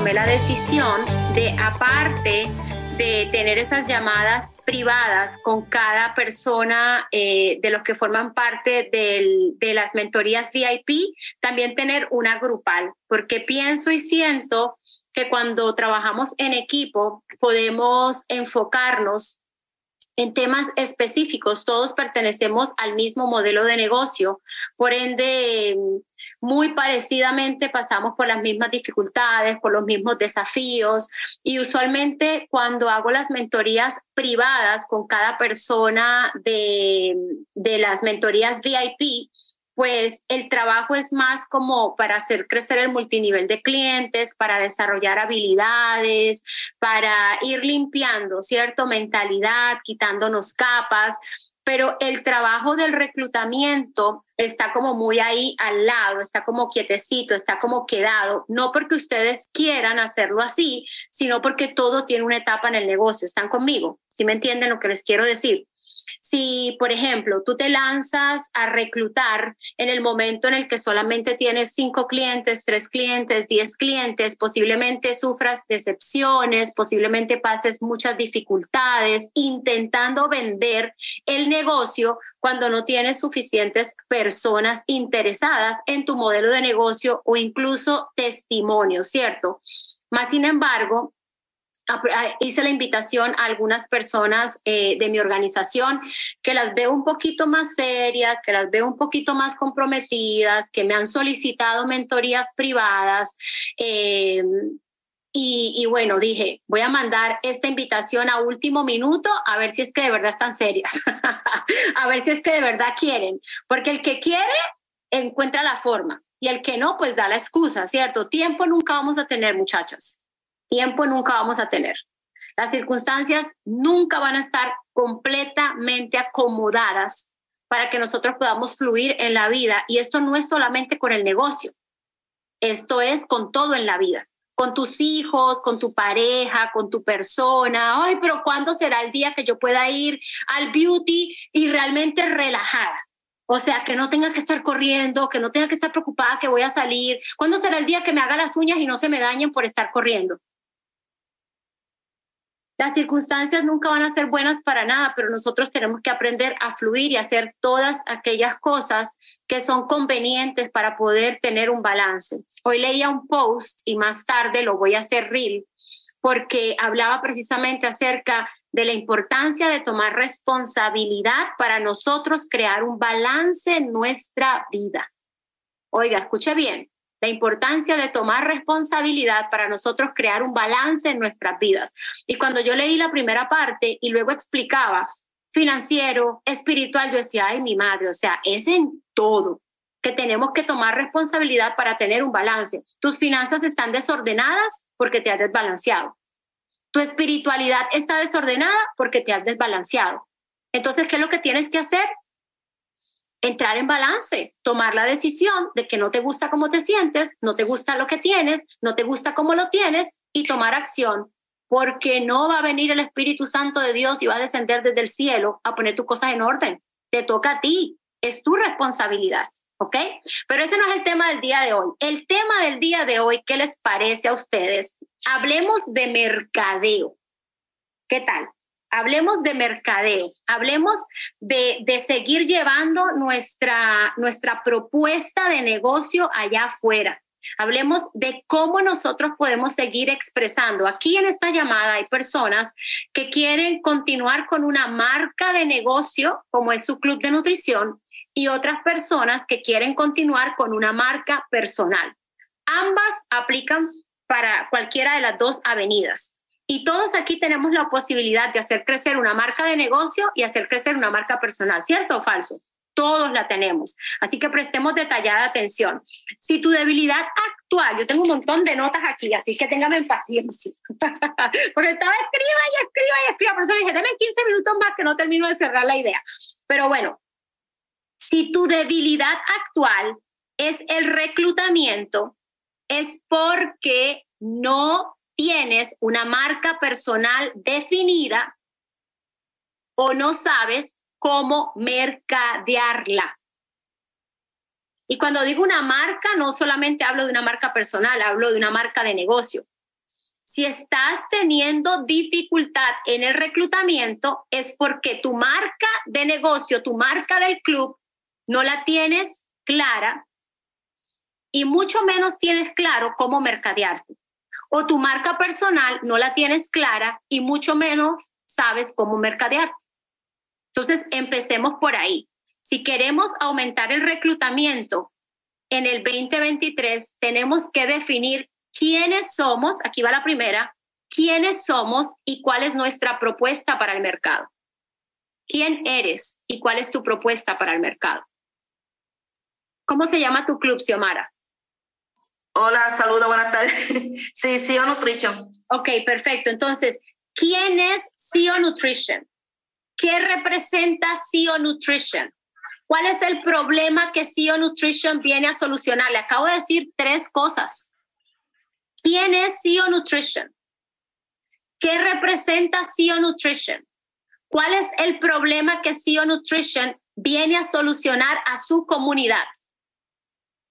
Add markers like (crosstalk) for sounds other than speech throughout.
tomé la decisión de, aparte de tener esas llamadas privadas con cada persona eh, de los que forman parte de las mentorías VIP, también tener una grupal, porque pienso y siento que cuando trabajamos en equipo podemos enfocarnos en temas específicos. Todos pertenecemos al mismo modelo de negocio. Por ende, muy parecidamente pasamos por las mismas dificultades, por los mismos desafíos. Y usualmente cuando hago las mentorías privadas con cada persona de, de las mentorías VIP, pues el trabajo es más como para hacer crecer el multinivel de clientes, para desarrollar habilidades, para ir limpiando, ¿cierto? Mentalidad, quitándonos capas, pero el trabajo del reclutamiento está como muy ahí al lado, está como quietecito, está como quedado, no porque ustedes quieran hacerlo así, sino porque todo tiene una etapa en el negocio. ¿Están conmigo? ¿Sí me entienden lo que les quiero decir? Si, por ejemplo, tú te lanzas a reclutar en el momento en el que solamente tienes cinco clientes, tres clientes, diez clientes, posiblemente sufras decepciones, posiblemente pases muchas dificultades intentando vender el negocio cuando no tienes suficientes personas interesadas en tu modelo de negocio o incluso testimonios, ¿cierto? Más sin embargo, hice la invitación a algunas personas eh, de mi organización que las veo un poquito más serias, que las veo un poquito más comprometidas, que me han solicitado mentorías privadas. Eh, y, bueno, dije, voy a mandar esta invitación a último minuto a ver si es que de verdad están serias, (laughs) a ver si es que de verdad quieren, porque el que quiere encuentra la forma y el que no, pues da la excusa, ¿cierto? Tiempo nunca vamos a tener, muchachas tiempo nunca vamos a tener. Las circunstancias nunca van a estar completamente acomodadas para que nosotros podamos fluir en la vida. Y esto no es solamente con el negocio, esto es con todo en la vida, con tus hijos, con tu pareja, con tu persona. Ay, pero ¿cuándo será el día que yo pueda ir al beauty y realmente relajada? O sea, que no tenga que estar corriendo, que no tenga que estar preocupada que voy a salir. ¿Cuándo será el día que me haga las uñas y no se me dañen por estar corriendo? Las circunstancias nunca van a ser buenas para nada, pero nosotros tenemos que aprender a fluir y hacer todas aquellas cosas que son convenientes para poder tener un balance. Hoy leía un post y más tarde lo voy a hacer real porque hablaba precisamente acerca de la importancia de tomar responsabilidad para nosotros crear un balance en nuestra vida. Oiga, escuche bien, la importancia de tomar responsabilidad para nosotros crear un balance en nuestras vidas. Y cuando yo leí la primera parte y luego explicaba financiero, espiritual, yo decía, ay, mi madre, o sea, es en todo que tenemos que tomar responsabilidad para tener un balance. Tus finanzas están desordenadas porque te has desbalanceado. Tu espiritualidad está desordenada porque te has desbalanceado. Entonces, ¿qué es lo que tienes que hacer? Entrar en balance, tomar la decisión de que no te gusta cómo te sientes, no te gusta lo que tienes, no te gusta cómo lo tienes y tomar acción, porque no va a venir el Espíritu Santo de Dios y va a descender desde el cielo a poner tus cosas en orden. Te toca a ti, es tu responsabilidad. ¿Ok? Pero ese no es el tema del día de hoy. El tema del día de hoy, ¿qué les parece a ustedes? Hablemos de mercadeo. ¿Qué tal? Hablemos de mercadeo, hablemos de, seguir llevando nuestra, nuestra propuesta de negocio allá afuera. Hablemos de cómo nosotros podemos seguir expresando. Aquí en esta llamada hay personas que quieren continuar con una marca de negocio, como es su club de nutrición, y otras personas que quieren continuar con una marca personal. Ambas aplican para cualquiera de las dos avenidas. Y todos aquí tenemos la posibilidad de hacer crecer una marca de negocio y hacer crecer una marca personal, ¿cierto o falso? Todos la tenemos. Así que prestemos detallada atención. Si tu debilidad actual, yo tengo un montón de notas aquí, así que téngame paciencia. (laughs) Porque estaba escriba y escriba y escriba. Por eso dije, denme 15 minutos más que no termino de cerrar la idea. Pero bueno, si tu debilidad actual es el reclutamiento, es porque no tienes una marca personal definida o no sabes cómo mercadearla. Y cuando digo una marca, no solamente hablo de una marca personal, hablo de una marca de negocio. Si estás teniendo dificultad en el reclutamiento, es porque tu marca de negocio, tu marca del club, no la tienes clara y mucho menos tienes claro cómo mercadearte. O tu marca personal no la tienes clara y mucho menos sabes cómo mercadearte. Entonces, empecemos por ahí. Si queremos aumentar el reclutamiento en el 2023, tenemos que definir quiénes somos, aquí va la primera, quiénes somos y cuál es nuestra propuesta para el mercado. ¿Quién eres y cuál es tu propuesta para el mercado? ¿Cómo se llama tu club, Xiomara? Hola, saludos, buenas tardes. (laughs) sí, CEO Nutrition. Ok, perfecto. Entonces, ¿quién es CEO Nutrition? ¿Qué representa CEO Nutrition? ¿Cuál es el problema que CEO Nutrition viene a solucionar? Le acabo de decir tres cosas. ¿Quién es CEO Nutrition? ¿Qué representa CEO Nutrition? ¿Cuál es el problema que CEO Nutrition viene a solucionar a su comunidad?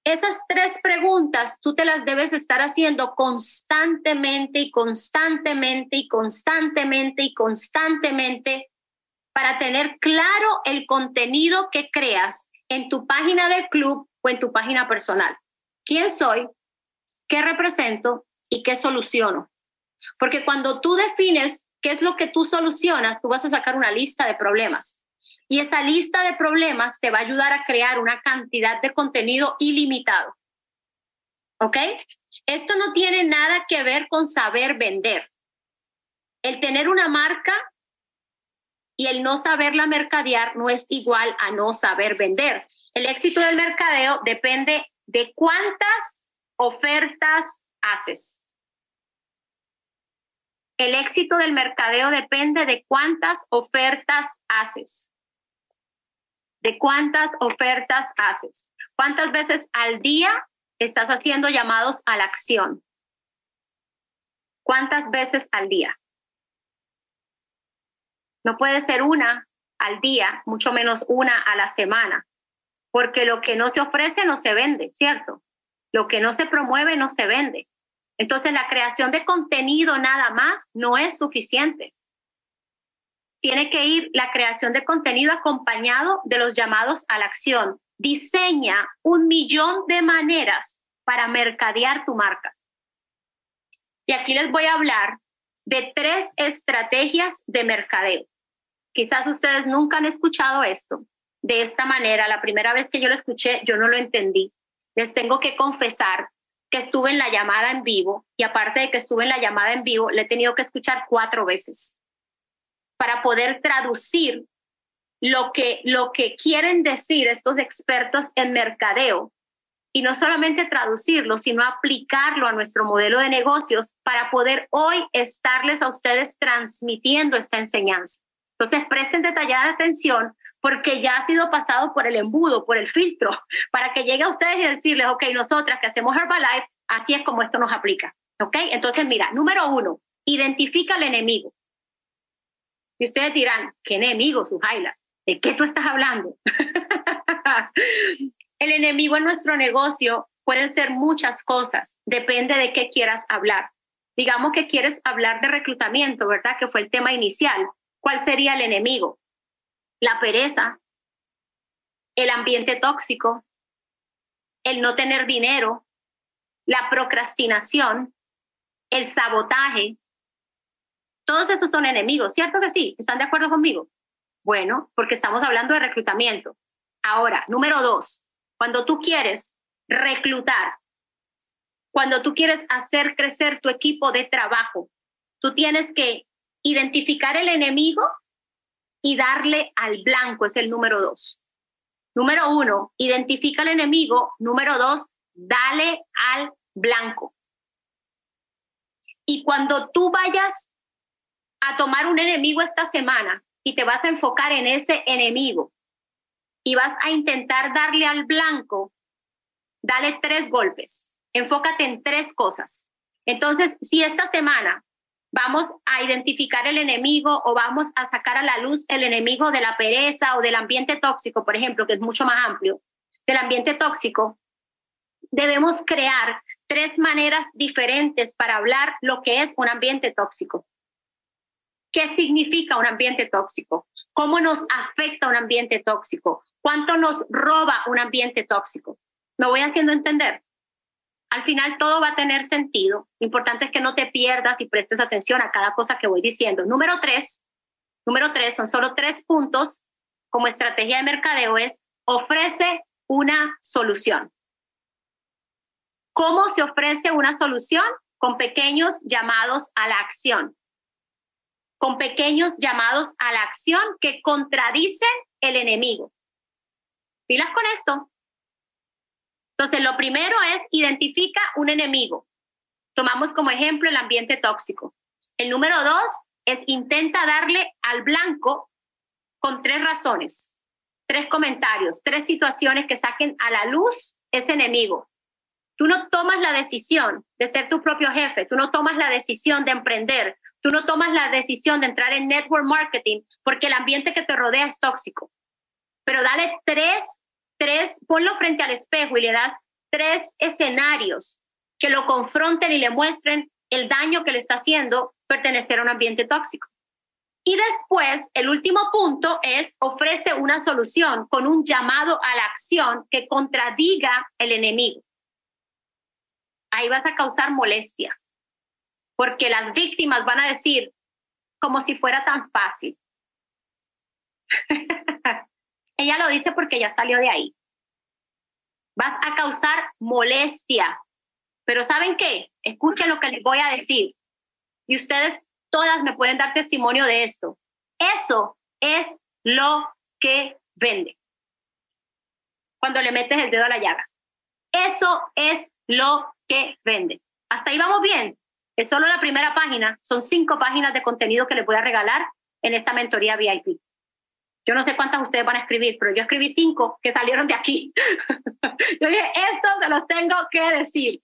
Esas tres preguntas tú te las debes estar haciendo constantemente y constantemente y constantemente y constantemente para tener claro el contenido que creas en tu página del club o en tu página personal. ¿Quién soy? qué represento y qué soluciono. Porque cuando tú defines qué es lo que tú solucionas, tú vas a sacar una lista de problemas. Y esa lista de problemas te va a ayudar a crear una cantidad de contenido ilimitado. ¿Ok? Esto no tiene nada que ver con saber vender. El tener una marca y el no saberla mercadear no es igual a no saber vender. El éxito del mercadeo depende de cuántas ofertas haces. El éxito del mercadeo depende de cuántas ofertas haces. De cuántas ofertas haces. ¿Cuántas veces al día estás haciendo llamados a la acción? ¿Cuántas veces al día? No puede ser una al día, mucho menos una a la semana, porque lo que no se ofrece no se vende, ¿cierto? Lo que no se promueve no se vende. Entonces la creación de contenido nada más no es suficiente. Tiene que ir la creación de contenido acompañado de los llamados a la acción. Diseña un millón de maneras para mercadear tu marca. Y aquí les voy a hablar de tres estrategias de mercadeo. Quizás ustedes nunca han escuchado esto de esta manera. La primera vez que yo lo escuché, yo no lo entendí les tengo que confesar que estuve en la llamada en vivo y aparte de que estuve en la llamada en vivo, le he tenido que escuchar cuatro veces para poder traducir lo que, lo que quieren decir estos expertos en mercadeo y no solamente traducirlo, sino aplicarlo a nuestro modelo de negocios para poder hoy estarles a ustedes transmitiendo esta enseñanza. Entonces, presten detallada atención porque ya ha sido pasado por el embudo, por el filtro, para que llegue a ustedes y decirles, ok, nosotras que hacemos Herbalife, así es como esto nos aplica. ¿Ok? Entonces, mira, número uno, identifica al enemigo. Y ustedes dirán, ¿qué enemigo, Sujaila? ¿De qué tú estás hablando? (laughs) el enemigo en nuestro negocio puede ser muchas cosas, depende de qué quieras hablar. Digamos que quieres hablar de reclutamiento, ¿verdad? Que fue el tema inicial. ¿Cuál sería el enemigo? La pereza, el ambiente tóxico, el no tener dinero, la procrastinación, el sabotaje. Todos esos son enemigos, ¿cierto que sí? ¿Están de acuerdo conmigo? Bueno, porque estamos hablando de reclutamiento. Ahora, número dos, cuando tú quieres reclutar, cuando tú quieres hacer crecer tu equipo de trabajo, tú tienes que identificar el enemigo y darle al blanco es el número dos. Número uno, identifica al enemigo. Número dos, dale al blanco. Y cuando tú vayas a tomar un enemigo esta semana y te vas a enfocar en ese enemigo y vas a intentar darle al blanco, dale tres golpes. Enfócate en tres cosas. Entonces, si esta semana vamos a identificar el enemigo o vamos a sacar a la luz el enemigo de la pereza o del ambiente tóxico, por ejemplo, que es mucho más amplio, del ambiente tóxico, debemos crear tres maneras diferentes para hablar lo que es un ambiente tóxico. ¿Qué significa un ambiente tóxico? ¿Cómo nos afecta un ambiente tóxico? ¿Cuánto nos roba un ambiente tóxico? ¿Me voy haciendo entender? Al final todo va a tener sentido. Lo importante es que no te pierdas y prestes atención a cada cosa que voy diciendo. Número tres, número tres, son solo tres puntos como estrategia de mercadeo es ofrece una solución. ¿Cómo se ofrece una solución? Con pequeños llamados a la acción. Con pequeños llamados a la acción que contradicen el enemigo. ¿Pilas con esto? Entonces, lo primero es identifica un enemigo. Tomamos como ejemplo el ambiente tóxico. El número dos es intenta darle al blanco con tres razones, tres comentarios, tres situaciones que saquen a la luz ese enemigo. Tú no tomas la decisión de ser tu propio jefe, tú no tomas la decisión de emprender, tú no tomas la decisión de entrar en network marketing porque el ambiente que te rodea es tóxico. Pero dale tres, tres, ponlo frente al espejo y le das tres escenarios que lo confronten y le muestren el daño que le está haciendo pertenecer a un ambiente tóxico. Y después, el último punto es ofrece una solución con un llamado a la acción que contradiga el enemigo ahí vas a causar molestia, porque las víctimas van a decir como si fuera tan fácil. (laughs) Ella lo dice porque ya salió de ahí. Vas a causar molestia. Pero ¿saben qué? Escuchen lo que les voy a decir. Y ustedes todas me pueden dar testimonio de esto. Eso es lo que vende. Cuando le metes el dedo a la llaga. Eso es lo que vende. Hasta ahí vamos bien. Es solo la primera página. Son cinco páginas de contenido que les voy a regalar en esta mentoría VIP. Yo no sé cuántas ustedes van a escribir, pero yo escribí cinco que salieron de aquí. (laughs) yo dije, esto se los tengo que decir.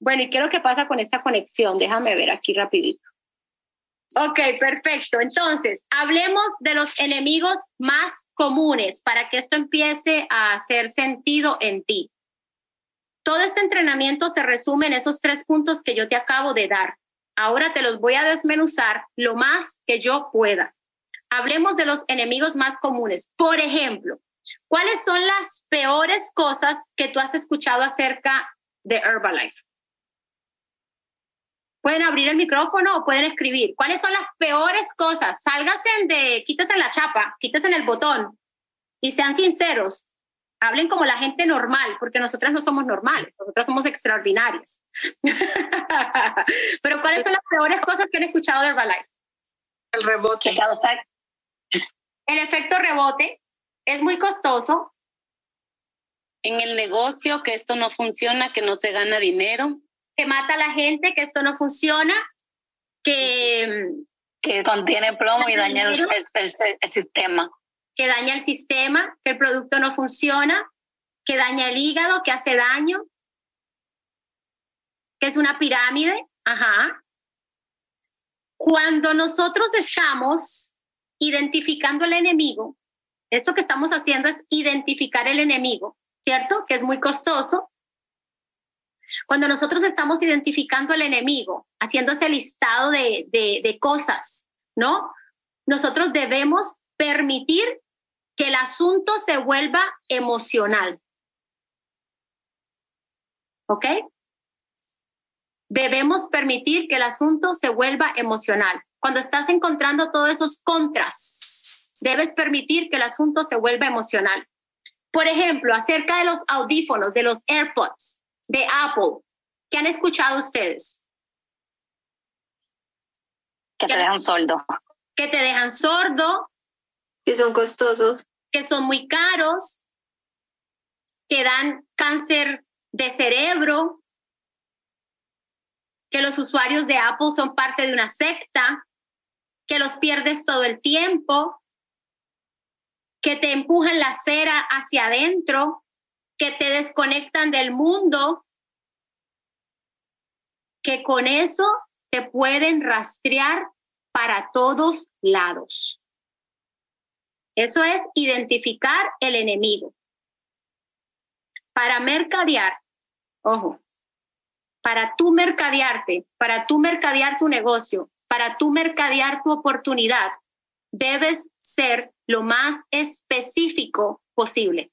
Bueno, ¿y qué es lo que pasa con esta conexión? Déjame ver aquí rapidito. Ok, perfecto. Entonces, hablemos de los enemigos más comunes para que esto empiece a hacer sentido en ti. Todo este entrenamiento se resume en esos tres puntos que yo te acabo de dar. Ahora te los voy a desmenuzar lo más que yo pueda. Hablemos de los enemigos más comunes. Por ejemplo, ¿cuáles son las peores cosas que tú has escuchado acerca de Herbalife? Pueden abrir el micrófono o pueden escribir. ¿Cuáles son las peores cosas? Sálganse de, quítese la chapa, quítese el botón y sean sinceros hablen como la gente normal, porque nosotras no somos normales, nosotras somos extraordinarias. (laughs) Pero ¿cuáles son las peores cosas que han escuchado de Herbalife? El rebote. El efecto rebote es muy costoso. En el negocio, que esto no funciona, que no se gana dinero. Que mata a la gente, que esto no funciona, que... Que contiene plomo y daña el sistema que daña el sistema, que el producto no funciona, que daña el hígado, que hace daño, que es una pirámide. Ajá. Cuando nosotros estamos identificando el enemigo, esto que estamos haciendo es identificar el enemigo, ¿cierto? Que es muy costoso. Cuando nosotros estamos identificando el enemigo, haciendo ese listado de, de, de cosas, ¿no? Nosotros debemos permitir que el asunto se vuelva emocional. ¿Ok? Debemos permitir que el asunto se vuelva emocional. Cuando estás encontrando todos esos contras, debes permitir que el asunto se vuelva emocional. Por ejemplo, acerca de los audífonos, de los AirPods de Apple, ¿qué han escuchado ustedes? Que te dejan sordo. Que te dejan sordo, que son costosos, que son muy caros, que dan cáncer de cerebro, que los usuarios de Apple son parte de una secta, que los pierdes todo el tiempo, que te empujan la cera hacia adentro, que te desconectan del mundo, que con eso te pueden rastrear para todos lados. Eso es identificar el enemigo. Para mercadear, ojo, para tú mercadearte, para tú mercadear tu negocio, para tú mercadear tu oportunidad, debes ser lo más específico posible.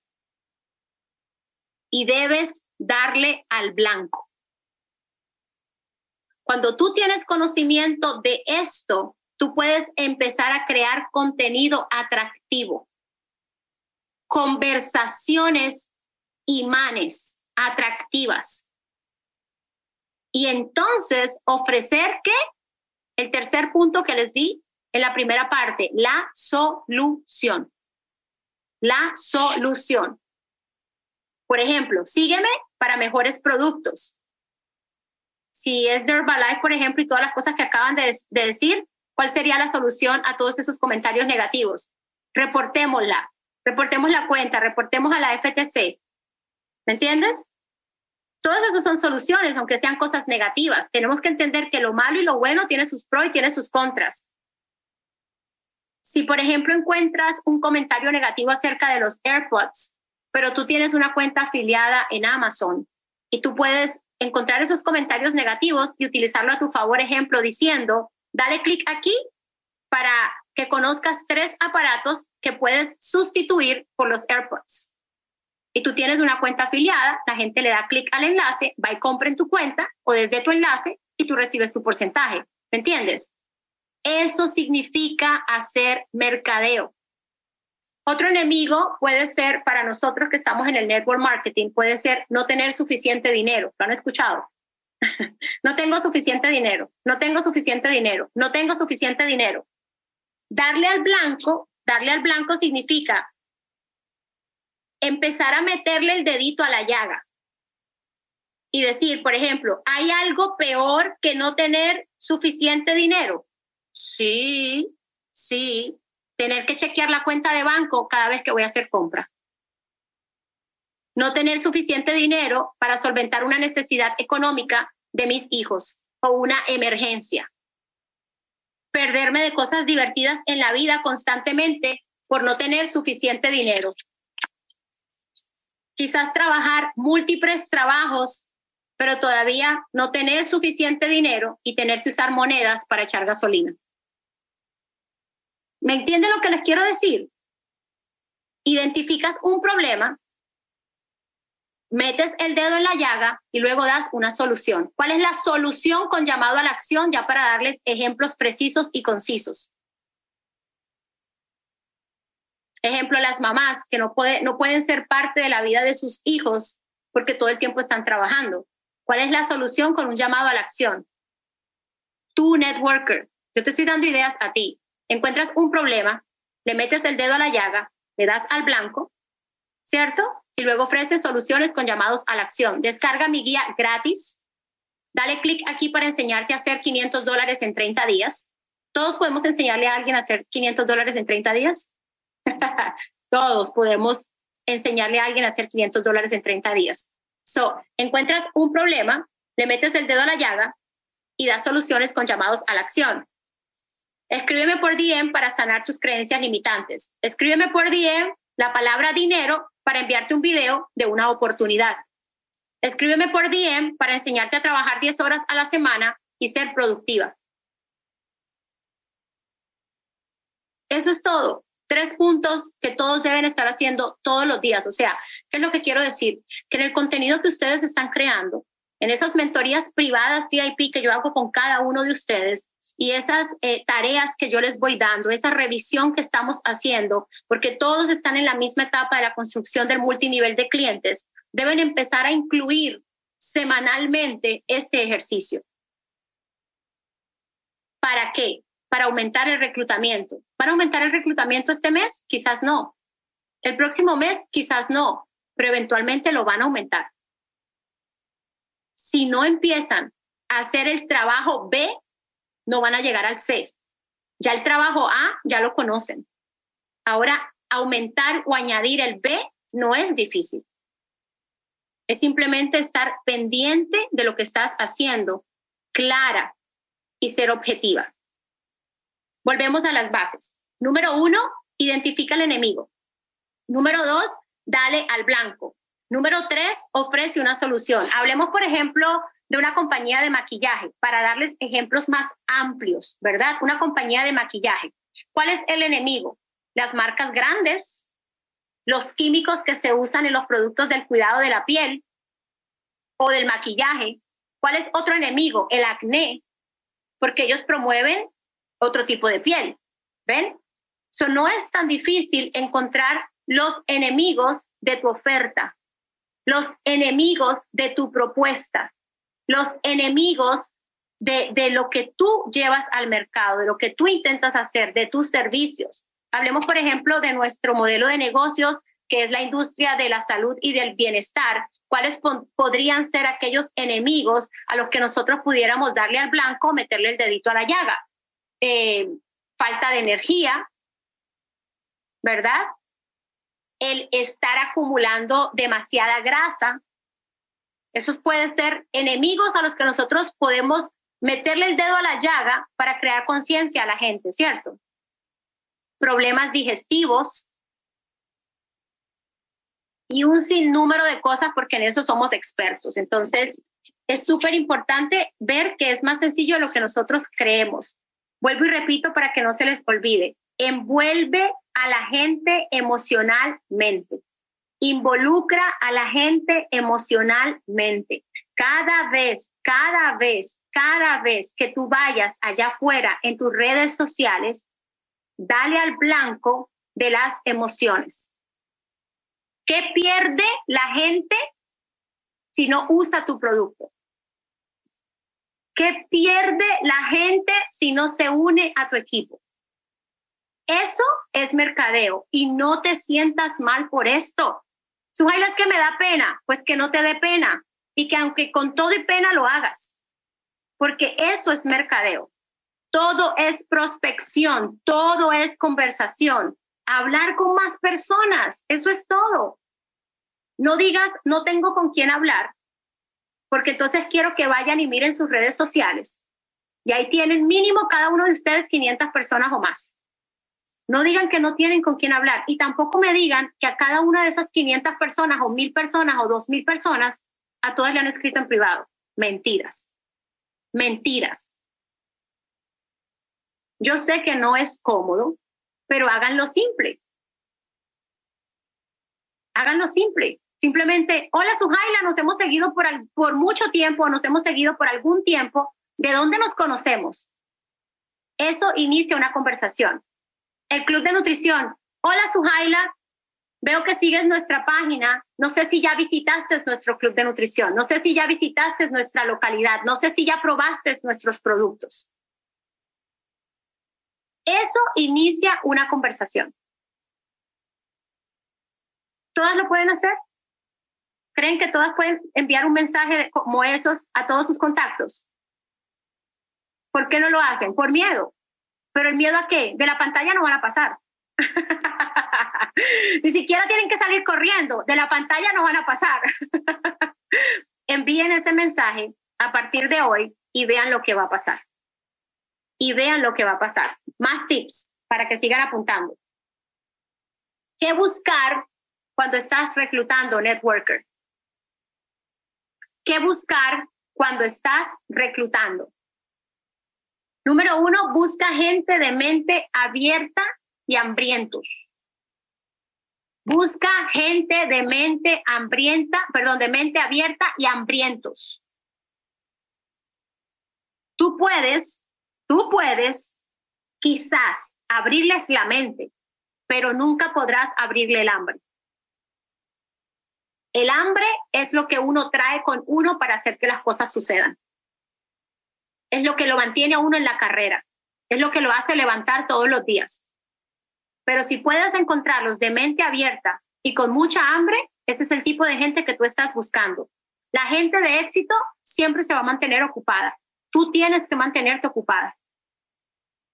Y debes darle al blanco. Cuando tú tienes conocimiento de esto, tú puedes empezar a crear contenido atractivo, conversaciones, imanes atractivas. Y entonces ofrecer qué? El tercer punto que les di en la primera parte, la solución. La solución. Por ejemplo, sígueme para mejores productos. Si es de Herbalife, por ejemplo, y todas las cosas que acaban de, de decir, ¿cuál sería la solución a todos esos comentarios negativos? Reportémosla, reportemos la cuenta, reportemos a la FTC. ¿Me entiendes? Todas esas son soluciones, aunque sean cosas negativas. Tenemos que entender que lo malo y lo bueno tiene sus pros y tiene sus contras. Si, por ejemplo, encuentras un comentario negativo acerca de los AirPods, pero tú tienes una cuenta afiliada en Amazon y tú puedes encontrar esos comentarios negativos y utilizarlo a tu favor, ejemplo, diciendo, dale clic aquí para que conozcas tres aparatos que puedes sustituir por los AirPods y tú tienes una cuenta afiliada, la gente le da clic al enlace, va y compra en tu cuenta o desde tu enlace y tú recibes tu porcentaje. ¿Me entiendes? Eso significa hacer mercadeo. Otro enemigo puede ser para nosotros que estamos en el network marketing, puede ser no tener suficiente dinero. ¿Lo han escuchado? (laughs) no tengo suficiente dinero, no tengo suficiente dinero, no tengo suficiente dinero. Darle al blanco, darle al blanco significa empezar a meterle el dedito a la llaga y decir, por ejemplo, ¿hay algo peor que no tener suficiente dinero? Sí, sí, tener que chequear la cuenta de banco cada vez que voy a hacer compra. No tener suficiente dinero para solventar una necesidad económica de mis hijos o una emergencia. Perderme de cosas divertidas en la vida constantemente por no tener suficiente dinero quizás trabajar múltiples trabajos, pero todavía no tener suficiente dinero y tener que usar monedas para echar gasolina. ¿Me entienden lo que les quiero decir? Identificas un problema, metes el dedo en la llaga y luego das una solución. ¿Cuál es la solución con llamado a la acción? Ya para darles ejemplos precisos y concisos. Ejemplo, las mamás que no, puede, no pueden ser parte de la vida de sus hijos porque todo el tiempo están trabajando. ¿Cuál es la solución con un llamado a la acción? Tu networker, yo te estoy dando ideas a ti. Encuentras un problema, le metes el dedo a la llaga, le das al blanco, ¿cierto? Y luego ofreces soluciones con llamados a la acción. Descarga mi guía gratis. Dale clic aquí para enseñarte a hacer 500 dólares en 30 días. ¿Todos podemos enseñarle a alguien a hacer 500 dólares en 30 días? (laughs) Todos podemos enseñarle a alguien a hacer 500 dólares en 30 días. So, encuentras un problema, le metes el dedo a la llaga y das soluciones con llamados a la acción. Escríbeme por DM para sanar tus creencias limitantes. Escríbeme por DM la palabra dinero para enviarte un video de una oportunidad. Escríbeme por DM para enseñarte a trabajar 10 horas a la semana y ser productiva. Eso es todo tres puntos que todos deben estar haciendo todos los días. O sea, ¿qué es lo que quiero decir? Que en el contenido que ustedes están creando, en esas mentorías privadas VIP que yo hago con cada uno de ustedes y esas eh, tareas que yo les voy dando, esa revisión que estamos haciendo, porque todos están en la misma etapa de la construcción del multinivel de clientes, deben empezar a incluir semanalmente este ejercicio. ¿Para qué? Para aumentar el reclutamiento. ¿Van a aumentar el reclutamiento este mes? Quizás no. El próximo mes, quizás no, pero eventualmente lo van a aumentar. Si no empiezan a hacer el trabajo B, no van a llegar al C. Ya el trabajo A ya lo conocen. Ahora, aumentar o añadir el B no es difícil. Es simplemente estar pendiente de lo que estás haciendo, clara y ser objetiva. Volvemos a las bases. Número uno, identifica al enemigo. Número dos, dale al blanco. Número tres, ofrece una solución. Hablemos, por ejemplo, de una compañía de maquillaje, para darles ejemplos más amplios, ¿verdad? Una compañía de maquillaje. ¿Cuál es el enemigo? Las marcas grandes, los químicos que se usan en los productos del cuidado de la piel o del maquillaje. ¿Cuál es otro enemigo? El acné, porque ellos promueven otro tipo de piel. ¿Ven? Eso no es tan difícil encontrar los enemigos de tu oferta, los enemigos de tu propuesta los enemigos de, de, lo que tú llevas al mercado, de lo que tú intentas hacer, de tus servicios. Hablemos, por ejemplo, de nuestro modelo de negocios, que es la industria de la salud y del bienestar. ¿Cuáles podrían ser aquellos enemigos a los que nosotros pudiéramos darle al blanco, meterle el dedito a la llaga? Eh, falta de energía, ¿verdad? El estar acumulando demasiada grasa, esos pueden ser enemigos a los que nosotros podemos meterle el dedo a la llaga para crear conciencia a la gente, ¿cierto? Problemas digestivos y un sinnúmero de cosas porque en eso somos expertos. Entonces, es súper importante ver que es más sencillo de lo que nosotros creemos. Vuelvo y repito para que no se les olvide. Envuelve a la gente emocionalmente involucra a la gente emocionalmente. Cada vez, cada vez, cada vez que tú vayas allá afuera en tus redes sociales, dale al blanco de las emociones. ¿Qué pierde la gente si no usa tu producto? ¿Qué pierde la gente si no se une a tu equipo? Eso es mercadeo y no te sientas mal por esto. Sujaila es que me da pena, pues que no te dé pena y que aunque con todo y pena lo hagas, porque eso es mercadeo. Todo es prospección, todo es conversación, hablar con más personas, eso es todo. No digas, no tengo con quién hablar, porque entonces quiero que vayan y miren sus redes sociales. Y ahí tienen mínimo cada uno de ustedes 500 personas o más. No digan que no tienen con quién hablar y tampoco me digan que a cada una de esas 500 personas o 1000 personas o 2000 personas, a todas le han escrito en privado. Mentiras. Mentiras. Yo sé que no es cómodo, pero háganlo simple. Háganlo simple. Simplemente, hola Sujaila, nos hemos seguido por, por mucho tiempo, nos hemos seguido por algún tiempo. ¿De dónde nos conocemos? Eso inicia una conversación el Club de Nutrición. Hola, Sujaila. Veo que sigues nuestra página. No sé si ya visitaste nuestro Club de Nutrición. No sé si ya visitaste nuestra localidad. No sé si ya probaste nuestros productos. Eso inicia una conversación. ¿Todas lo pueden hacer? ¿Creen que todas pueden enviar un mensaje como esos a todos sus contactos? ¿Por qué no lo hacen? Por miedo. Pero el miedo a qué? De la pantalla no van a pasar. (laughs) Ni siquiera tienen que salir corriendo. De la pantalla no van a pasar. (laughs) Envíen ese mensaje a partir de hoy y vean lo que va a pasar. Y vean lo que va a pasar. Más tips para que sigan apuntando. ¿Qué buscar cuando estás reclutando networker? ¿Qué buscar cuando estás reclutando? Número uno, busca gente de mente abierta y hambrientos. Busca gente de mente hambrienta, perdón, de mente abierta y hambrientos. Tú puedes, tú puedes quizás abrirles la mente, pero nunca podrás abrirle el hambre. El hambre es lo que uno trae con uno para hacer que las cosas sucedan es lo que lo mantiene a uno en la carrera, es lo que lo hace levantar todos los días. Pero si puedes encontrarlos de mente abierta y con mucha hambre, ese es el tipo de gente que tú estás buscando. La gente de éxito siempre se va a mantener ocupada. Tú tienes que mantenerte ocupada.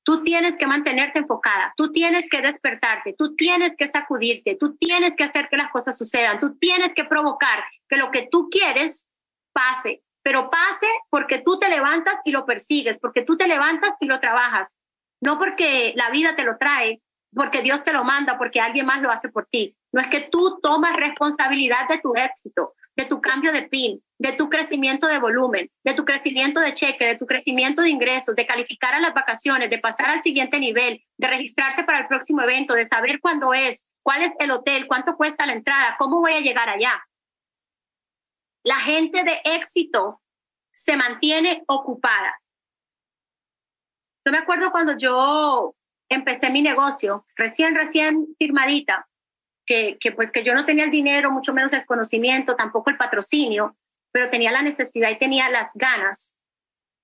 Tú tienes que mantenerte enfocada, tú tienes que despertarte, tú tienes que sacudirte, tú tienes que hacer que las cosas sucedan, tú tienes que provocar que lo que tú quieres pase pero pase porque tú te levantas y lo persigues, porque tú te levantas y lo trabajas, no porque la vida te lo trae. porque Dios te lo manda, porque alguien más lo hace por ti. No es que tú tomas responsabilidad de tu éxito, de tu cambio de PIN, de tu crecimiento de volumen, de tu crecimiento de cheque, de tu crecimiento de ingresos, de calificar a las vacaciones, de pasar al siguiente nivel, de registrarte para el próximo evento, de saber cuándo es, cuál es el hotel, cuánto cuesta la entrada, cómo voy a llegar allá. La gente de éxito se mantiene ocupada. Yo me acuerdo cuando yo empecé mi negocio, recién, recién firmadita, que, que pues que yo no tenía el dinero, mucho menos el conocimiento, tampoco el patrocinio, pero tenía la necesidad y tenía las ganas.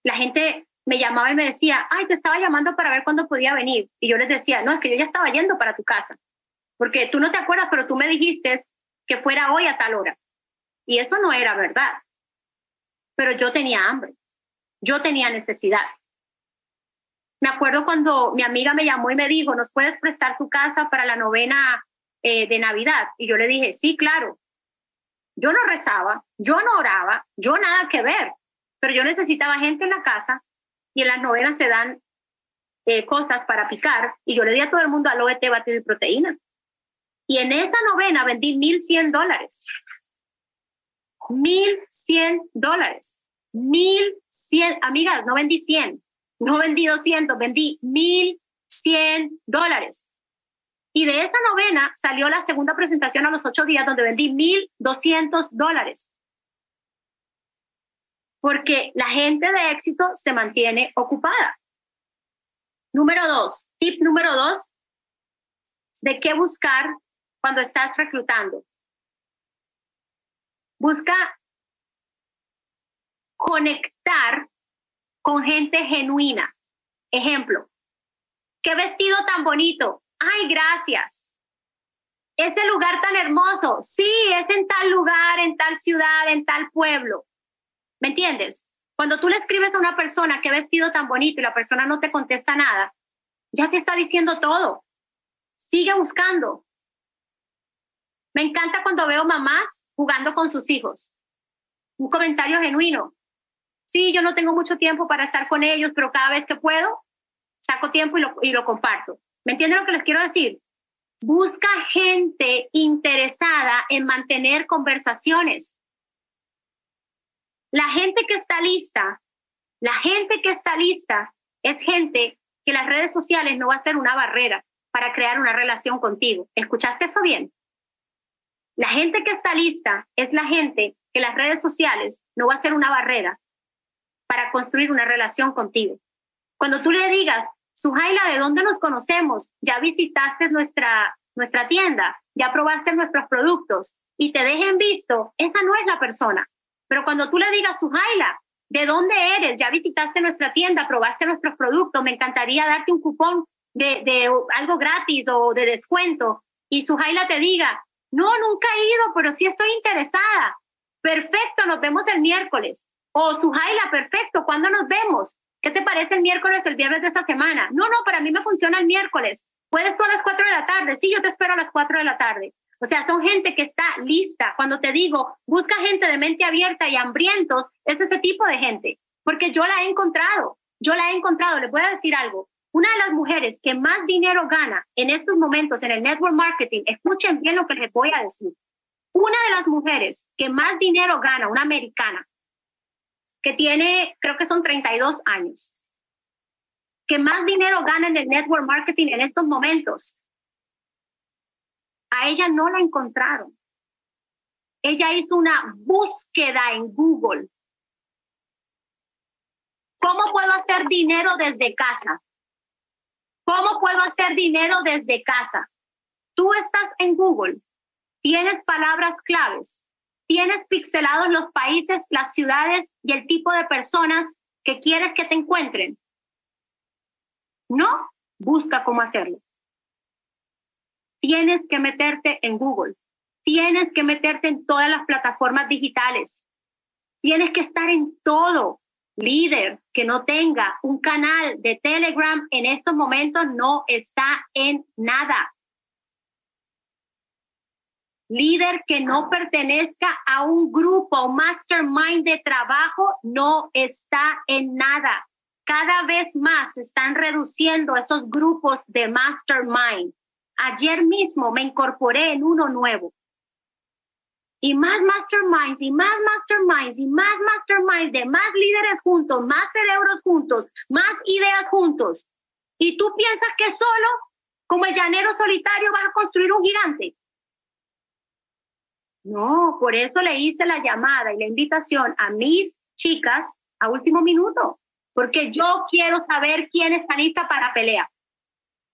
La gente me llamaba y me decía, ay, te estaba llamando para ver cuándo podía venir. Y yo les decía, no, es que yo ya estaba yendo para tu casa, porque tú no te acuerdas, pero tú me dijiste que fuera hoy a tal hora. Y eso no era verdad. Pero yo tenía hambre, yo tenía necesidad. Me acuerdo cuando mi amiga me llamó y me dijo, ¿nos puedes prestar tu casa para la novena eh, de Navidad? Y yo le dije, sí, claro. Yo no rezaba, yo no oraba, yo nada que ver, pero yo necesitaba gente en la casa y en las novenas se dan eh, cosas para picar y yo le di a todo el mundo aloe, té, batido y proteína. Y en esa novena vendí 1.100 dólares. 1.100 dólares. 1.100, amigas, no vendí 100, no vendí 200, vendí 1.100 dólares. Y de esa novena salió la segunda presentación a los ocho días donde vendí 1.200 dólares. Porque la gente de éxito se mantiene ocupada. Número dos, tip número dos, de qué buscar cuando estás reclutando. Busca conectar con gente genuina. Ejemplo, qué vestido tan bonito ay, gracias. Ese lugar tan hermoso, sí, es en tal lugar, en tal ciudad, en tal pueblo. ¿Me entiendes? Cuando tú le escribes a una persona qué vestido tan bonito y la persona no te contesta nada, ya te está diciendo todo. Sigue buscando. Me encanta cuando veo mamás jugando con sus hijos. Un comentario genuino. Sí, yo no tengo mucho tiempo para estar con ellos, pero cada vez que puedo, saco tiempo y lo, y lo comparto. ¿Me entienden lo que les quiero decir? Busca gente interesada en mantener conversaciones. La gente que está lista, la gente que está lista es gente que las redes sociales no va a ser una barrera para crear una relación contigo. ¿Escuchaste eso bien? La gente que está lista es la gente que las redes sociales no va a ser una barrera para construir una relación contigo. Cuando tú le digas, Sujaila, ¿de dónde nos conocemos? Ya visitaste nuestra, nuestra tienda, ya probaste nuestros productos y te dejen visto, esa no es la persona. Pero cuando tú le digas, Sujaila, ¿de dónde eres? Ya visitaste nuestra tienda, probaste nuestros productos, me encantaría darte un cupón de, de algo gratis o de descuento. Y Sujaila te diga, no, nunca he ido, pero sí estoy interesada. Perfecto, nos vemos el miércoles. O Sujaila, perfecto, ¿cuándo nos vemos? ¿Qué te parece el miércoles o el viernes de esta semana? No, no, para mí me funciona el miércoles. ¿Puedes tú a las 4 de la tarde? Sí, yo te espero a las 4 de la tarde. O sea, son gente que está lista. Cuando te digo, busca gente de mente abierta y hambrientos, es ese tipo de gente. Porque yo la he encontrado. Yo la he encontrado. Les voy a decir algo. Una de las mujeres que más dinero gana en estos momentos en el network marketing, escuchen bien lo que les voy a decir. Una de las mujeres que más dinero gana, una americana, que tiene, creo que son 32 años, que más dinero gana en el network marketing en estos momentos. A ella no la encontraron. Ella hizo una búsqueda en Google. ¿Cómo puedo hacer dinero desde casa? ¿Cómo puedo hacer dinero desde casa? Tú estás en Google, tienes palabras claves, tienes pixelados los países, las ciudades y el tipo de personas que quieres que te encuentren. No, busca cómo hacerlo. Tienes que meterte en Google. Tienes que meterte en todas las plataformas digitales. Tienes que estar en todo. Líder que no tenga un canal de Telegram en estos momentos no está en nada líder que no pertenezca a un grupo mastermind de trabajo no está en nada. Cada vez más se están reduciendo esos grupos de mastermind. Ayer mismo me incorporé en uno nuevo. Y más masterminds, y más masterminds, y más masterminds de más líderes juntos, más cerebros juntos, más ideas juntos. Y tú piensas que solo, como el llanero solitario, vas a construir un gigante. No, por eso le hice la llamada y la invitación a mis chicas a último minuto, porque yo quiero saber quién está lista para pelea,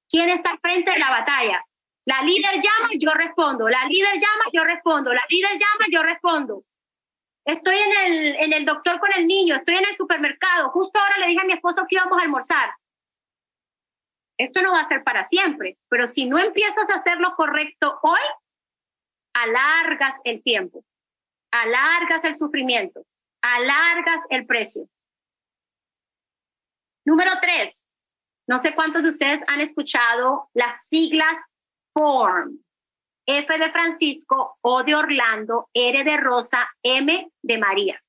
quién está frente de la batalla. La líder llama, yo respondo. La líder llama, yo respondo. La líder llama, yo respondo. Estoy en el, en el doctor con el niño, estoy en el supermercado. Justo ahora le dije a mi esposo que íbamos a almorzar. Esto no va a ser para siempre, pero si no empiezas a hacer lo correcto hoy, alargas el tiempo, alargas el sufrimiento, alargas el precio. Número tres, no sé cuántos de ustedes han escuchado las siglas FORM. F de Francisco, O de Orlando, R de Rosa, M de María.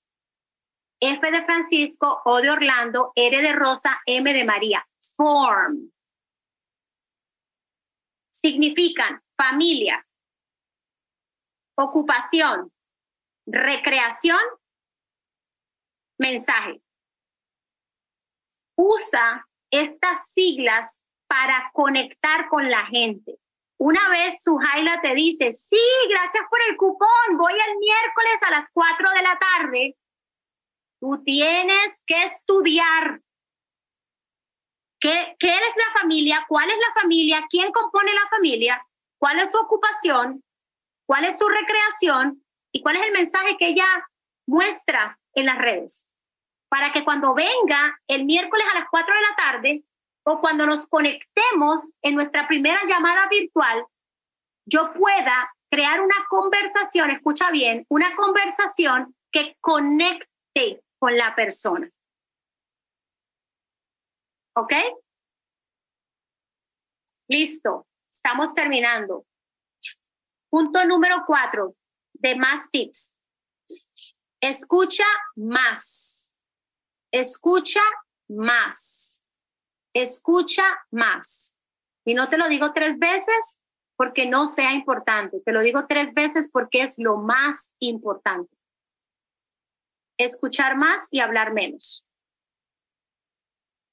F de Francisco, O de Orlando, R de Rosa, M de María. Form. Significan familia, ocupación, recreación, mensaje. Usa estas siglas para conectar con la gente. Una vez Suhaila te dice, sí, gracias por el cupón, voy el miércoles a las 4 de la tarde, tú tienes que estudiar. Qué, qué es la familia, cuál es la familia, quién compone la familia, cuál es su ocupación, cuál es su recreación y cuál es el mensaje que ella muestra en las redes. Para que cuando venga el miércoles a las 4 de la tarde o cuando nos conectemos en nuestra primera llamada virtual, yo pueda crear una conversación, escucha bien, una conversación que conecte con la persona. ¿Ok? Listo, estamos terminando. Punto número cuatro de más tips. Escucha más. Escucha más. Escucha más. Y no te lo digo tres veces porque no sea importante. Te lo digo tres veces porque es lo más importante. Escuchar más y hablar menos.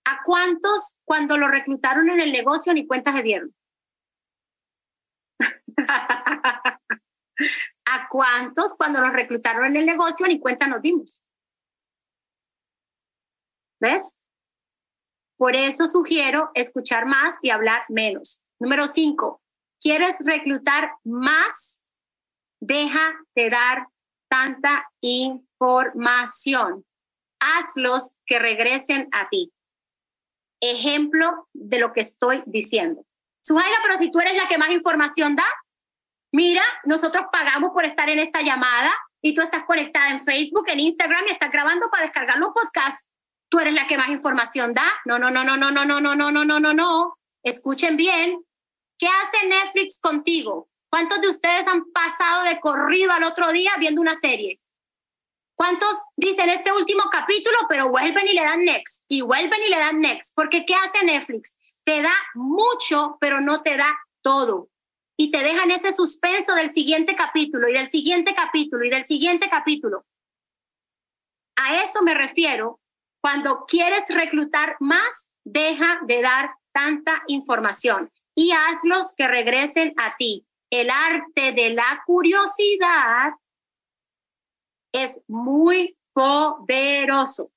¿A cuántos cuando lo reclutaron en el negocio ni cuentas se dieron? (laughs) ¿A cuántos cuando nos reclutaron en el negocio ni cuenta nos dimos? ¿Ves? Por eso sugiero escuchar más y hablar menos. Número cinco, ¿quieres reclutar más? Deja de dar tanta información. Hazlos que regresen a ti. Ejemplo de lo que estoy diciendo. Sujaila, pero si tú eres la que más información da, mira, nosotros pagamos por estar en esta llamada y tú estás conectada en Facebook, en Instagram y estás grabando para descargar los podcasts. Tú eres la que más información da. No, no, no, no, no, no, no, no, no, no, no, no, no. Escuchen bien. ¿Qué hace Netflix contigo? ¿Cuántos de ustedes han pasado de corrido al otro día viendo una serie? ¿Cuántos dicen este último capítulo, pero vuelven y le dan next? Y vuelven y le dan next. Porque ¿qué hace Netflix? te da mucho, pero no te da todo. Y te dejan ese suspenso del siguiente capítulo y del siguiente capítulo y del siguiente capítulo. A eso me refiero. Cuando quieres reclutar más, deja de dar tanta información y hazlos que regresen a ti. El arte de la curiosidad es muy poderoso.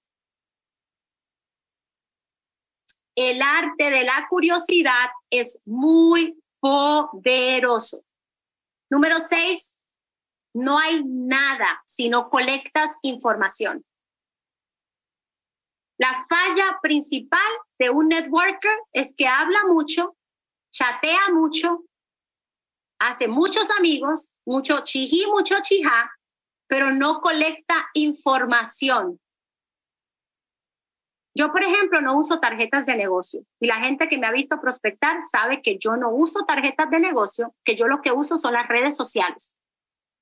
el arte de la curiosidad es muy poderoso. Número seis, no hay nada si no colectas información. La falla principal de un networker es que habla mucho, chatea mucho, hace muchos amigos, mucho chiji, mucho chija, pero no colecta información. Yo, por ejemplo, no uso tarjetas de negocio y la gente que me ha visto prospectar sabe que yo no uso tarjetas de negocio, que yo lo que uso son las redes sociales.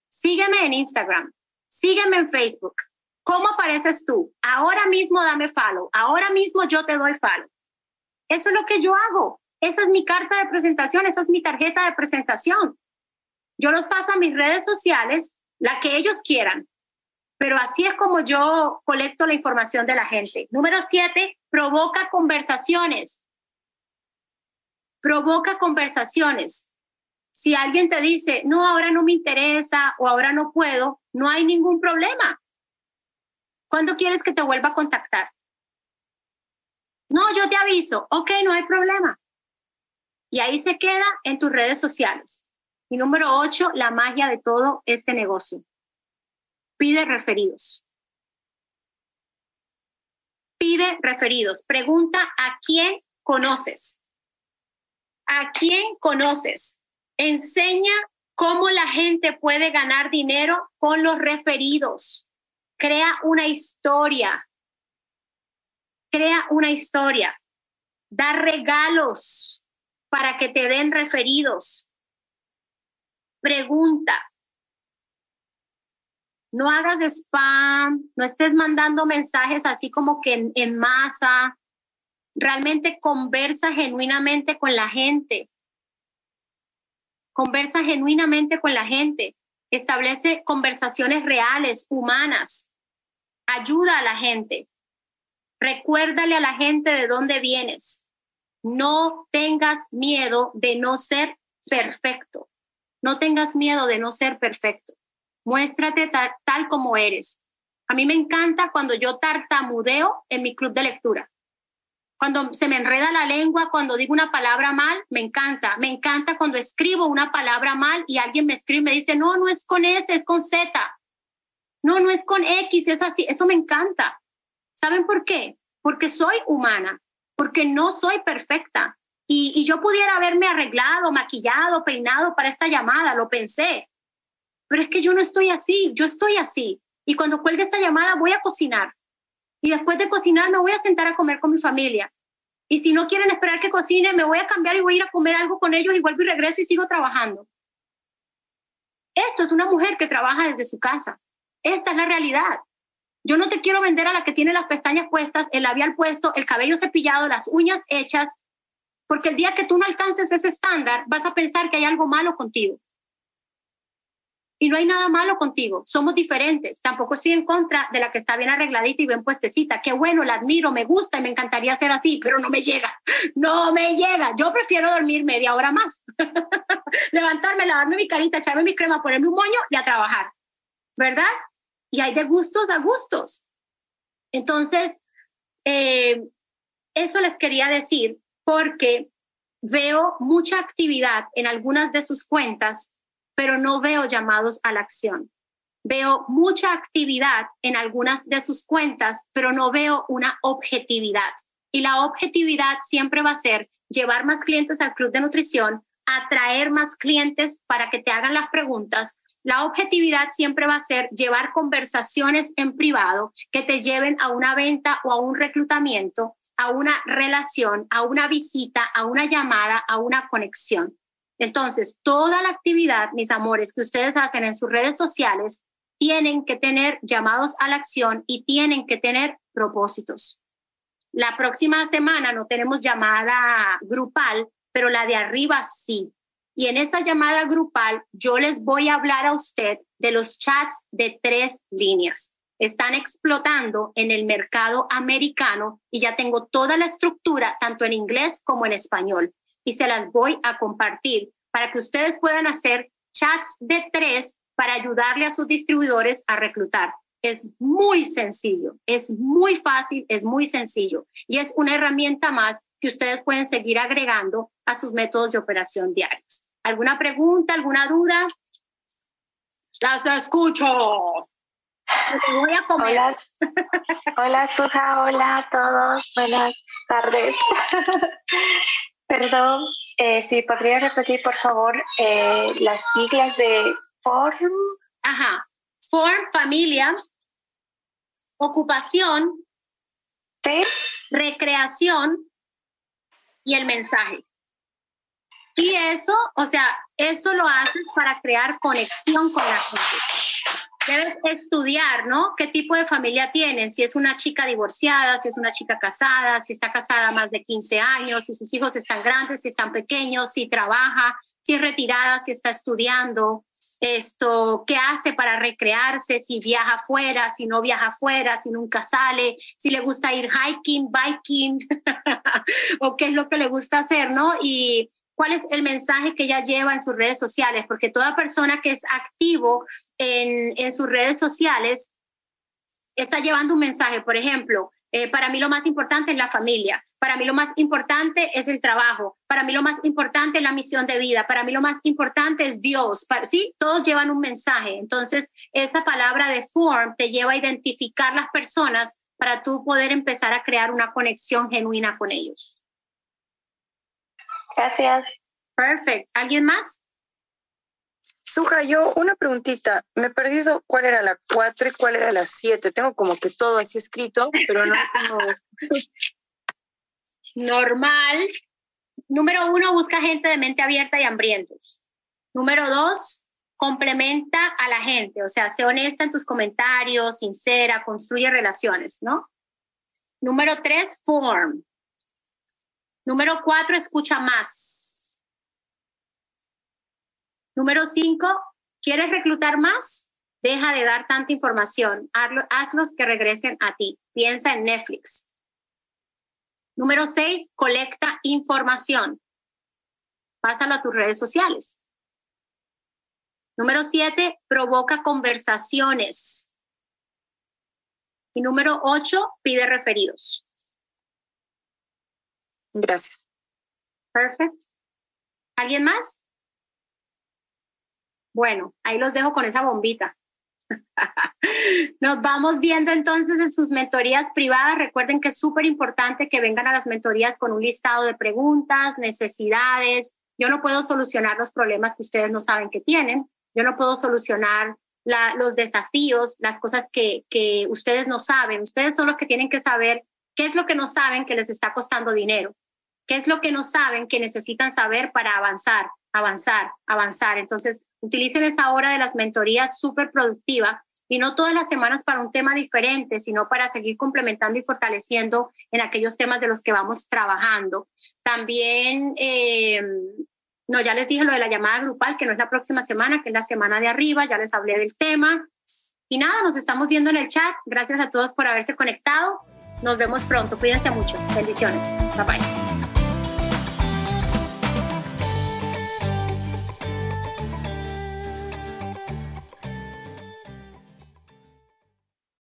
Sígueme en Instagram, sígueme en Facebook. ¿Cómo apareces tú? Ahora mismo dame follow, ahora mismo yo te doy follow. Eso es lo que yo hago. Esa es mi carta de presentación, esa es mi tarjeta de presentación. Yo los paso a mis redes sociales, la que ellos quieran, pero así es como yo colecto la información de la gente. Número siete, provoca conversaciones. Provoca conversaciones. Si alguien te dice, no, ahora no me interesa o ahora no puedo, no hay ningún problema. ¿Cuándo quieres que te vuelva a contactar? No, yo te aviso. Ok, no hay problema. Y ahí se queda en tus redes sociales. Y número ocho, la magia de todo este negocio. Pide referidos. Pide referidos. Pregunta a quién conoces. ¿A quién conoces? Enseña cómo la gente puede ganar dinero con los referidos. Crea una historia. Crea una historia. Da regalos para que te den referidos. Pregunta. No hagas spam, no estés mandando mensajes así como que en, masa. Realmente conversa genuinamente con la gente. Conversa genuinamente con la gente. Establece conversaciones reales, humanas. Ayuda a la gente. Recuérdale a la gente de dónde vienes no tengas miedo de no ser perfecto. No tengas miedo de no ser perfecto. Muéstrate tal, como eres. A mí me encanta cuando yo tartamudeo en mi club de lectura. Cuando se me enreda la lengua, cuando digo una palabra mal, me encanta. Me encanta cuando escribo una palabra mal y alguien me escribe y me dice, no, no es con S, es con Z. No, no es con X, es así. Eso me encanta. ¿Saben por qué? Porque soy humana porque no soy perfecta. Y, yo pudiera haberme arreglado, maquillado, peinado para esta llamada, lo pensé. Pero es que yo no estoy así, yo estoy así. Y cuando cuelgue esta llamada voy a cocinar. Y después de cocinar me voy a sentar a comer con mi familia. Y si no quieren esperar que cocine, me voy a cambiar y voy a ir a comer algo con ellos y vuelvo y regreso y sigo trabajando. Esto es una mujer que trabaja desde su casa. Esta es la realidad. Yo no te quiero vender a la que tiene las pestañas puestas, el labial puesto, el cabello cepillado, las uñas hechas, porque el día que tú no alcances ese estándar, vas a pensar que hay algo malo contigo. Y no hay nada malo contigo, somos diferentes. Tampoco estoy en contra de la que está bien arregladita y bien puestecita. Qué bueno, la admiro, me gusta y me encantaría ser así, pero no me llega. No me llega. Yo prefiero dormir media hora más. (laughs) Levantarme, lavarme mi carita, echarme mi crema, ponerme un moño y a trabajar. ¿Verdad? y hay de gustos a gustos. Entonces, eh, eso les quería decir porque veo mucha actividad en algunas de sus cuentas, pero no veo llamados a la acción. Veo mucha actividad en algunas de sus cuentas, pero no veo una objetividad. Y la objetividad siempre va a ser llevar más clientes al club de nutrición, atraer más clientes para que te hagan las preguntas, la objetividad siempre va a ser llevar conversaciones en privado que te lleven a una venta o a un reclutamiento, a una relación, a una visita, a una llamada, a una conexión. Entonces, toda la actividad, mis amores, que ustedes hacen en sus redes sociales, tienen que tener llamados a la acción y tienen que tener propósitos. La próxima semana no tenemos llamada grupal, pero la de arriba sí. Y en esa llamada grupal yo les voy a hablar a usted de los chats de tres líneas. Están explotando en el mercado americano y ya tengo toda la estructura, tanto en inglés como en español. Y se las voy a compartir para que ustedes puedan hacer chats de tres para ayudarle a sus distribuidores a reclutar. Es muy sencillo, es muy fácil, es muy sencillo y es una herramienta más que ustedes pueden seguir agregando a sus métodos de operación diarios. ¿Alguna pregunta, alguna duda? Las escucho. Voy a comer. Hola, hola Suja, hola a todos, buenas tardes. (laughs) Perdón, eh, si podría repetir por favor eh, las siglas de FORM. Ajá, FORM, familia, ocupación, ¿Sí? recreación y el mensaje. Y eso, o sea, eso lo haces para crear conexión con la gente. Debes estudiar, ¿no? ¿Qué tipo de familia tienes? Si es una chica divorciada, si es una chica casada, si está casada más de 15 años, si sus hijos están grandes, si están pequeños, si trabaja, si es retirada, si está estudiando, esto, qué hace para recrearse, si viaja afuera, si no viaja afuera, si nunca sale, si le gusta ir hiking, biking, (laughs) o qué es lo que le gusta hacer, ¿no? Y cuál es el mensaje que ella lleva en sus redes sociales, porque toda persona que es activo en, en sus redes sociales está llevando un mensaje. Por ejemplo, eh, para mí lo más importante es la familia, para mí lo más importante es el trabajo, para mí lo más importante es la misión de vida, para mí lo más importante es Dios. sí, todos llevan un mensaje. Entonces, esa palabra de form te lleva a identificar las personas para tú poder empezar a crear una conexión genuina con ellos. Gracias. Perfecto. ¿Alguien más? Suja, yo una preguntita. Me he perdido cuál era la 4 y cuál era la 7. Tengo como que todo así escrito, pero no tengo... (laughs) Normal. Número uno, busca gente de mente abierta y hambrientos. Número dos, complementa a la gente, o sea, sé honesta en tus comentarios, sincera, construye relaciones, ¿no? Número tres, form. Número cuatro, escucha más. Número cinco, ¿quieres reclutar más? Deja de dar tanta información. Hazlos que regresen a ti. Piensa en Netflix. Número seis, colecta información. Pásalo a tus redes sociales. Número siete, provoca conversaciones. Y número ocho, pide referidos. Gracias. Perfecto. ¿Alguien más? Bueno, ahí los dejo con esa bombita. (laughs) Nos vamos viendo entonces en sus mentorías privadas. Recuerden que es súper importante que vengan a las mentorías con un listado de preguntas, necesidades. Yo no puedo solucionar los problemas que ustedes no saben que tienen. Yo no puedo solucionar los desafíos, las cosas que, que ustedes no saben. Ustedes son los que tienen que saber qué es lo que no saben que les está costando dinero ¿Qué es lo que no saben que necesitan saber para avanzar, avanzar, avanzar? Entonces, utilicen esa hora de las mentorías súper productiva y no todas las semanas para un tema diferente, sino para seguir complementando y fortaleciendo en aquellos temas de los que vamos trabajando. También, eh, no, ya les dije lo de la llamada grupal, que no es la próxima semana, que es la semana de arriba, ya les hablé del tema. Y nada, nos estamos viendo en el chat. Gracias a todos por haberse conectado. Nos vemos pronto. Cuídense mucho. Bendiciones. Bye bye.